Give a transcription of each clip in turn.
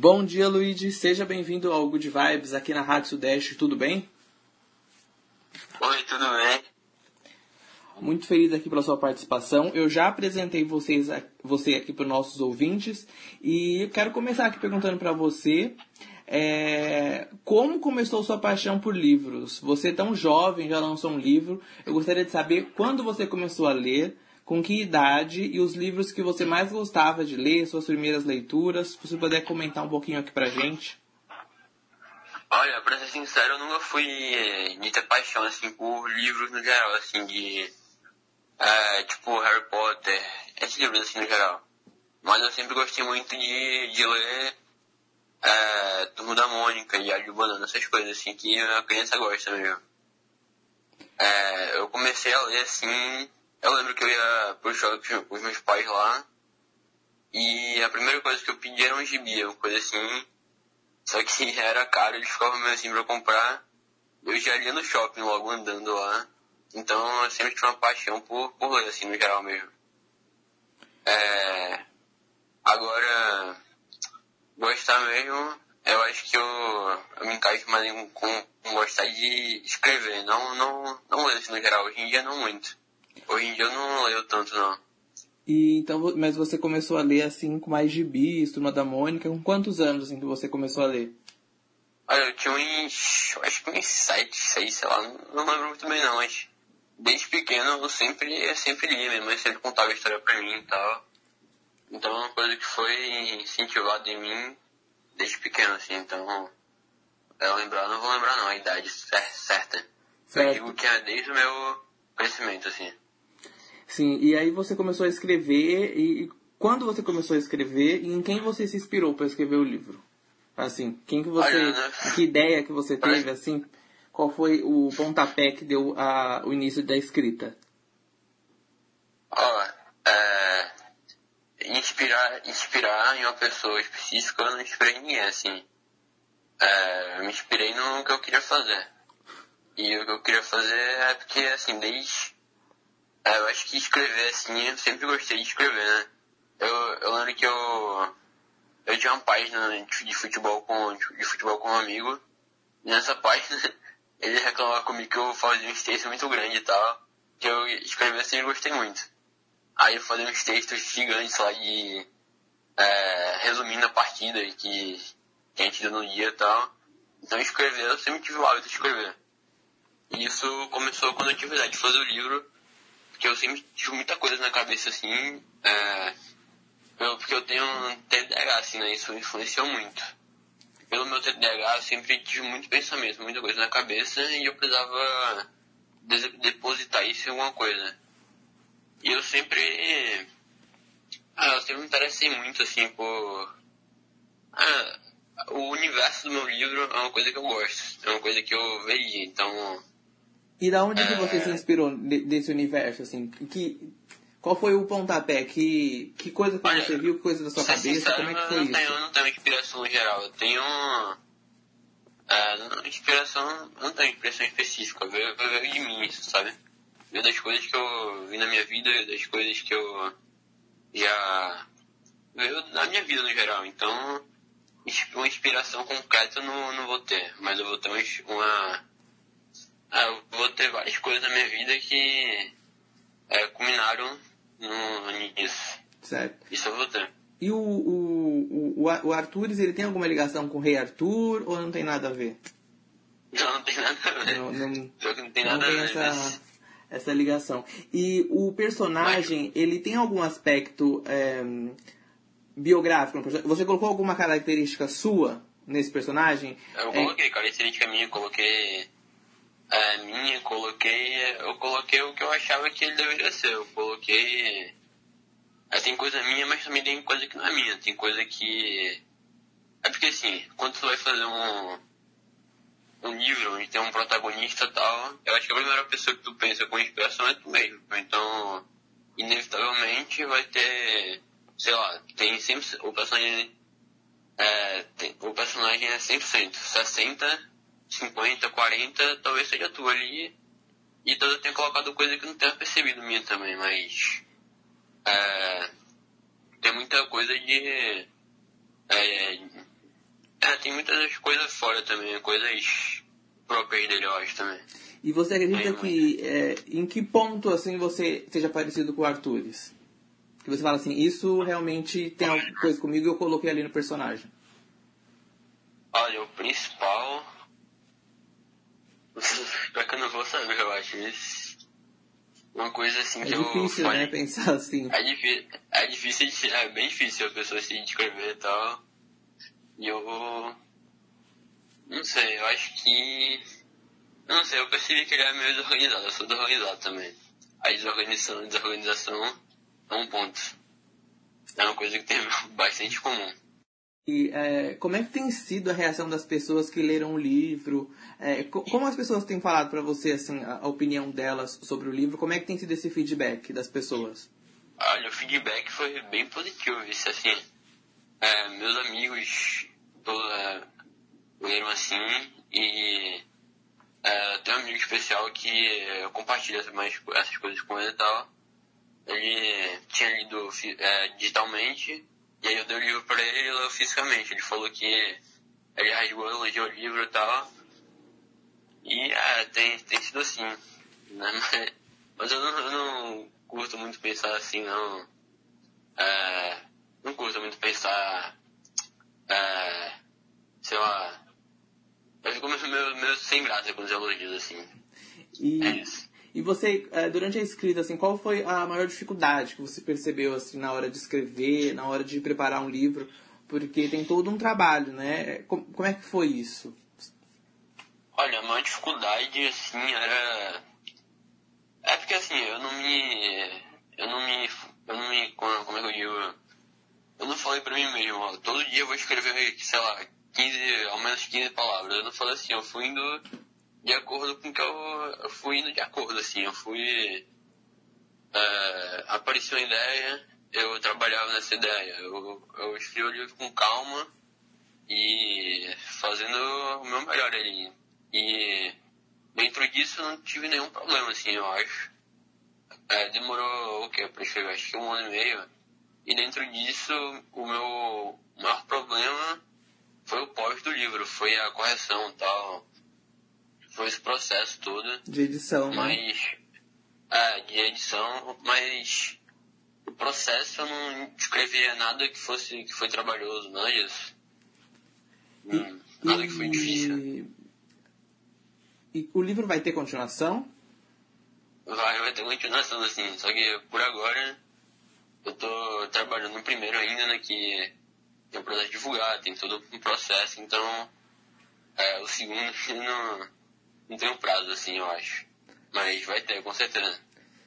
Bom dia, Luigi. Seja bem-vindo ao Good Vibes aqui na Rádio Sudeste. Tudo bem? Oi, tudo bem? Muito feliz aqui pela sua participação. Eu já apresentei vocês, você aqui para os nossos ouvintes e quero começar aqui perguntando para você é, como começou sua paixão por livros. Você é tão jovem, já lançou um livro. Eu gostaria de saber quando você começou a ler, com que idade e os livros que você mais gostava de ler, suas primeiras leituras. Se você puder comentar um pouquinho aqui pra gente. Olha, pra ser sincero, eu nunca fui eh, de ter paixão, assim, por livros no geral, assim, de... É, tipo, Harry Potter, esses livros, assim, no geral. Mas eu sempre gostei muito de, de ler é, Turma da Mônica, Diário de Banana, essas coisas, assim, que a criança gosta mesmo. É, eu comecei a ler, assim... Eu lembro que eu ia pro shopping com os meus pais lá, e a primeira coisa que eu pedi era um gibi, uma coisa assim só que era caro, eles ficavam meio assim pra comprar. Eu já ia no shopping logo andando lá. Então eu sempre tive uma paixão por, por ler, assim, no geral mesmo. É... Agora, gostar mesmo, eu acho que eu, eu me encaixo mais com, com gostar de escrever, não, não, não ler assim no geral. Hoje em dia não muito. Hoje em dia eu não leio tanto não. E então, mas você começou a ler assim com mais gibis, Turma da Mônica, com quantos anos assim que você começou a ler? Olha, eu tinha uns, acho que uns sete, seis, sei lá, não, lembro muito bem não, mas desde pequeno eu sempre, eu sempre li, minha mãe sempre contava a história pra mim e tal. Então é uma coisa que foi incentivada em mim desde pequeno, assim, então eu lembrar, não vou lembrar não, a idade certa. certo. Eu digo que é desde o meu crescimento, assim. Sim, e aí você começou a escrever e quando você começou a escrever e em quem você se inspirou para escrever o livro? Assim, quem que você, Olha, que ideia que você teve assim? Qual foi o pontapé que deu a, o início da escrita? Ó, é, inspirar, inspirar em uma pessoa específica, eu não inspirei ninguém, assim. É, eu me inspirei no que eu queria fazer. E o que eu queria fazer é porque, assim, desde é, eu acho que escrever, assim, eu sempre gostei de escrever, né? Eu, eu lembro que eu, eu tinha uma página de futebol com, de futebol com um amigo. E nessa página, ele reclamava comigo que eu fazia uns textos muito grandes e tal. Que eu escrever assim, eu gostei muito. Aí eu fazia uns textos gigantes lá de, é, resumindo a partida que, que a gente deu no dia e tal. Então escrever, eu sempre tive o hábito de escrever. E isso começou quando eu tive a ideia de fazer o livro porque eu sempre tive muita coisa na cabeça, assim, é, eu, porque eu tenho um TDAH, assim, né, isso influenciou muito. Pelo meu TDAH, eu sempre tive muito pensamento, muita coisa na cabeça, e eu precisava depositar isso em alguma coisa. E eu sempre, ah, eu sempre me interessei muito, assim, por, ah, o universo do meu livro é uma coisa que eu gosto, é uma coisa que eu veria, então e da onde que você se inspirou desse universo, assim? Que, qual foi o pontapé? Que, que coisa que Olha, você viu, que coisa da sua cabeça? Sincero, como é que foi eu isso? Tenho, eu não tenho inspiração geral, eu tenho... É, inspiração, não tenho inspiração específica, veio, veio de mim isso, sabe? Veio das coisas que eu vi na minha vida, das coisas que eu já... Veio da minha vida no geral, então uma inspiração concreta eu não, não vou ter, mas eu vou ter uma eu vou ter várias coisas na minha vida que é, culminaram no, nisso. Certo. Isso eu vou ter. E o, o, o, o ele tem alguma ligação com o Rei Arthur ou não tem nada a ver? Não, não tem nada a ver. Não, não, não tem nada não tem a ver. Essa, essa ligação. E o personagem, Mas... ele tem algum aspecto é, biográfico? Você colocou alguma característica sua nesse personagem? Eu coloquei é... característica minha, coloquei é, minha, coloquei, eu coloquei o que eu achava que ele deveria ser. Eu coloquei. É, tem coisa minha, mas também tem coisa que não é minha. Tem coisa que. É porque assim, quando tu vai fazer um, um livro onde tem um protagonista e tal, eu acho que a primeira pessoa que tu pensa com inspiração é tu mesmo. Então, inevitavelmente vai ter, sei lá, tem sempre, o personagem, é, tem, o personagem é 100%, 60 50, 40, talvez seja tu ali. E talvez eu tenha colocado coisa que não tenha percebido minha também, mas. É, tem muita coisa de. É, É, tem muitas coisas fora também, coisas próprias dele, eu acho também. E você acredita que é, em que ponto assim você seja parecido com o Arturis? Que você fala assim, isso realmente tem alguma coisa comigo e eu coloquei ali no personagem. Olha, o principal. Pior que eu não vou saber, eu acho. Isso. Uma coisa assim é que difícil, eu. né, pensar assim. É difícil, é difícil, é bem difícil a pessoa se descrever e tal. E eu. Não sei, eu acho que. Não sei, eu percebi que ele é meio desorganizado, eu sou desorganizado também. A desorganização, desorganização é um ponto. É uma coisa que tem bastante comum. E é, como é que tem sido a reação das pessoas que leram o livro? É, como as pessoas têm falado para você assim a, a, opinião delas sobre o livro? Como é que tem sido esse feedback das pessoas? Olha, o feedback foi bem positivo. Isso assim, é, meus amigos é, leram assim e é, tem um amigo especial que compartilha mais essas coisas com ele e tal. Ele tinha lido é, digitalmente e aí eu dei o livro pra ele e leu fisicamente. Ele falou que ele rasgou, elogiou o livro e tal. E é, tem, tem sido assim. Né? Mas, mas eu, não, eu não curto muito pensar assim, não. É, não curto muito pensar. É, sei lá. Eu fico meio, meio sem graça com os elogios, assim. E... É isso. E você, eh, durante a escrita, assim, qual foi a maior dificuldade que você percebeu, assim, na hora de escrever, na hora de preparar um livro? Porque tem todo um trabalho, né? Como é que foi isso? Olha, a maior dificuldade, assim, era... É porque, assim, eu não me... Eu não me... Eu não me... Como é que eu digo? Eu não falei pra mim mesmo, ó, todo dia eu vou escrever, sei lá, 15, ao menos 15 palavras. Eu não falei assim, eu fui indo de acordo com que eu, eu fui indo de acordo, assim, eu fui... É, apareceu uma ideia, eu trabalhava nessa ideia, eu, eu escrevi o livro com calma e fazendo o meu melhor ali. E dentro disso não tive nenhum problema, assim, eu acho. É, demorou o quê? Pra escrever, acho que um ano e meio. E dentro disso, o meu maior problema foi o pós do livro, foi a correção e tal foi esse processo todo. De edição, mas, né? É, de edição, mas o processo eu não escrevia nada que fosse que foi trabalhoso, não é isso? E, hum, nada e, que foi difícil. E o livro vai ter continuação? Vai, vai ter continuação, assim, só que por agora eu tô trabalhando no primeiro ainda, né, que tem o processo de divulgar, tem todo um processo, então é, o segundo não, não tem um prazo assim, eu acho. Mas vai ter, com certeza.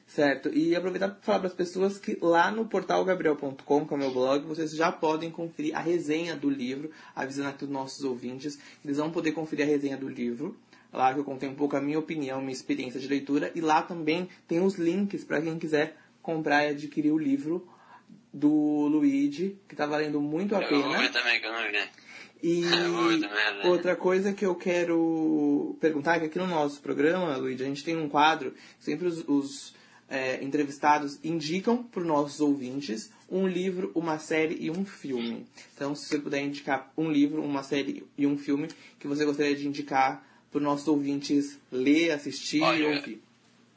Certo. E aproveitar para falar para as pessoas que lá no portal gabriel.com, que é o meu blog, vocês já podem conferir a resenha do livro, avisando aqui os nossos ouvintes, eles vão poder conferir a resenha do livro. Lá que eu contei um pouco a minha opinião, minha experiência de leitura. E lá também tem os links para quem quiser comprar e adquirir o livro do Luigi, que está valendo muito a eu pena. Eu também, que eu não vi. E outra coisa que eu quero perguntar é que aqui no nosso programa, Luiz, a gente tem um quadro, sempre os, os é, entrevistados indicam para os nossos ouvintes um livro, uma série e um filme. Então, se você puder indicar um livro, uma série e um filme que você gostaria de indicar para os nossos ouvintes ler, assistir Olha, e ouvir.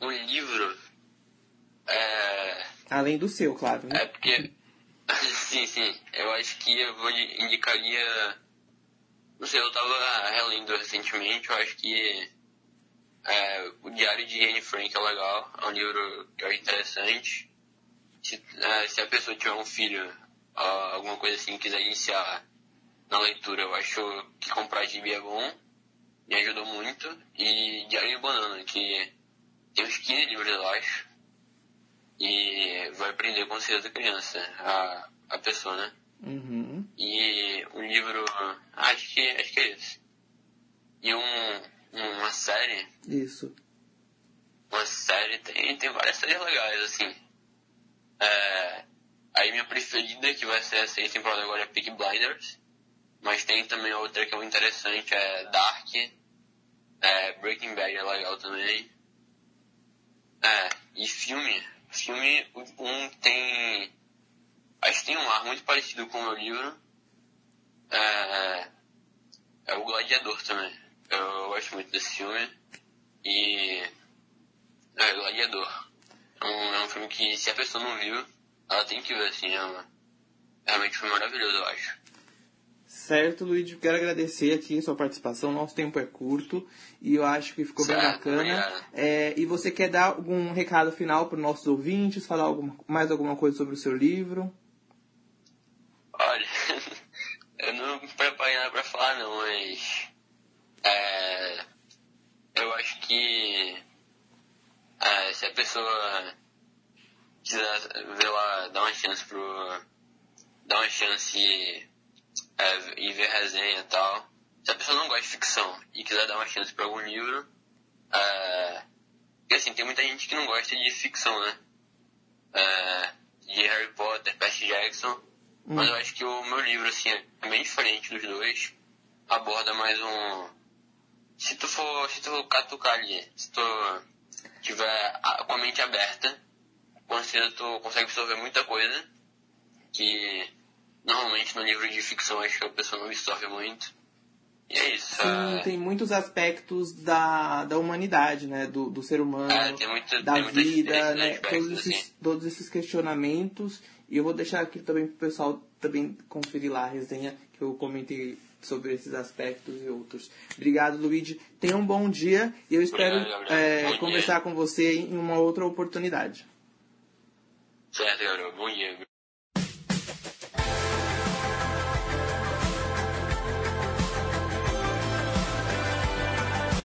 Um livro. É... Além do seu, claro. Né? É porque. sim, sim. Eu acho que eu vou indicaria não sei, eu tava relendo recentemente, eu acho que é, o Diário de Anne Frank é legal, é um livro que eu acho interessante. Se, é, se a pessoa tiver um filho, alguma coisa assim, quiser iniciar na leitura, eu acho que comprar gibi é bom, me ajudou muito. E Diário de Banana, que tem uns 15 livros, eu acho, e vai aprender com certeza a criança, a, a pessoa, né? Uhum. E um livro. Acho que, acho que é esse. E um, uma série. Isso. Uma série, tem, tem várias séries legais, assim. É, aí minha preferida, que vai ser essa temporada agora, é Peak Blinders. Mas tem também outra que é muito interessante, é Dark. É, Breaking Bad é legal também. É, e filme. Filme, um tem Acho que tem um ar muito parecido com o meu livro. É, é o Gladiador também. Eu gosto muito desse filme. E. É, Gladiador. É um, é um filme que, se a pessoa não viu, ela tem que ver, assim. É uma, realmente foi maravilhoso, eu acho. Certo, Luigi, quero agradecer aqui a sua participação. Nosso tempo é curto e eu acho que ficou certo, bem bacana. É, e você quer dar algum recado final para os nossos ouvintes? Falar alguma, mais alguma coisa sobre o seu livro? Olha, eu não preparei nada para falar não, mas é, eu acho que é, se a pessoa quiser ver lá, dar uma chance pro. dar uma chance é, e ver resenha e tal. Se a pessoa não gosta de ficção e quiser dar uma chance para algum livro, é, porque assim, tem muita gente que não gosta de ficção, né? É, de Harry Potter, Percy Jackson, hum. mas eu acho que o meu livro, assim, é bem diferente dos dois, aborda mais um... Se tu for, se tu for catucar ali, se tu tiver com a mente aberta, certeza tu consegue absorver muita coisa que Normalmente no livro de ficção acho que a pessoa não absorve muito. E é isso. Sim, é... tem muitos aspectos da, da humanidade, né? Do, do ser humano, é, muito, da vida, né? Todos esses, assim. todos esses questionamentos. E eu vou deixar aqui também pro pessoal também conferir lá a resenha que eu comentei sobre esses aspectos e outros. Obrigado, Luigi. Tenha um bom dia e eu espero Obrigado, é, conversar dia. com você em uma outra oportunidade. Certo, Gabriel. Bom dia.